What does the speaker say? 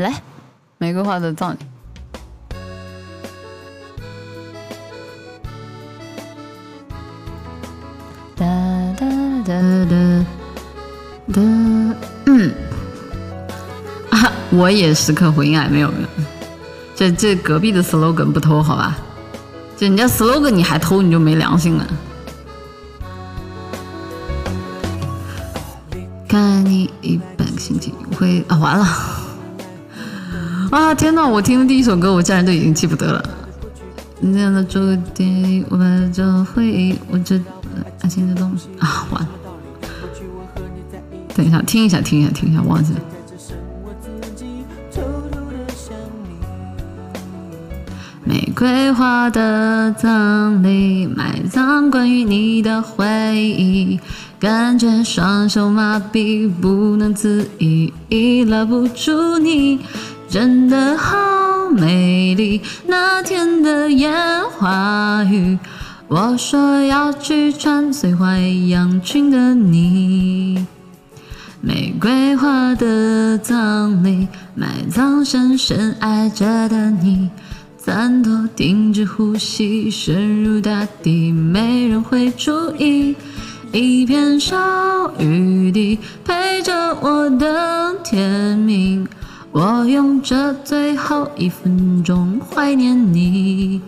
来，玫瑰花的葬礼。哒哒哒哒哒，嗯，啊，我也时刻回应爱，没有没有，这这隔壁的 slogan 不偷好吧？这人家 slogan 你还偷，你就没良心了。看你一百个星期会啊，完了啊！天呐，我听的第一首歌，我竟然都已经记不得了。那样的注定，我们这回忆，我这爱情的东西啊，完了。等一下，听一下，听一下，听一下，忘记了。玫瑰花的葬礼，埋葬关于你的回忆，感觉双手麻痹，不能自已，拉不住你，真的好美丽。那天的烟花雨，我说要去穿碎花洋裙的你。玫瑰花的葬礼，埋葬深深爱着的你。三朵停止呼吸，深入大地，没人会注意。一片小雨滴陪着我等天明，我用这最后一分钟怀念你。